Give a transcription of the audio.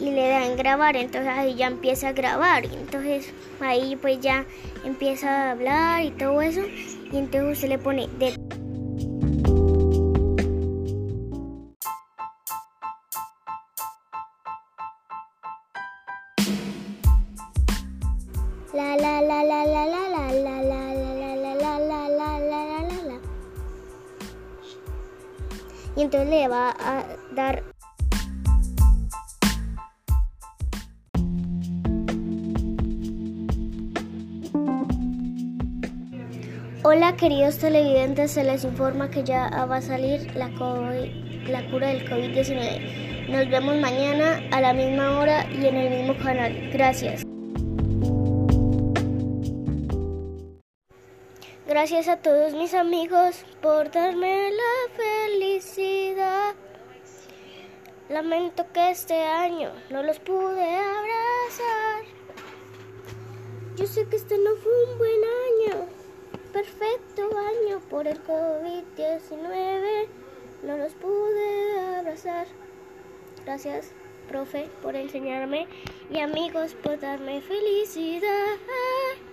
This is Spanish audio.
en grabar, entonces ahí ya empieza a grabar, entonces ahí pues ya empieza a hablar y todo eso, y entonces usted le pone de la la la la la la la la la y entonces le va a dar Hola queridos televidentes, se les informa que ya va a salir la, cura del COVID-19. Nos vemos mañana a la misma hora y en el mismo canal. Gracias. Gracias a todos mis amigos por darme la felicidad. Lamento que este año no los pude abrazar. Yo sé que este no fue un buen año perfecto año por el COVID-19. No los pude abrazar. Gracias, profe, por enseñarme y amigos por darme felicidad.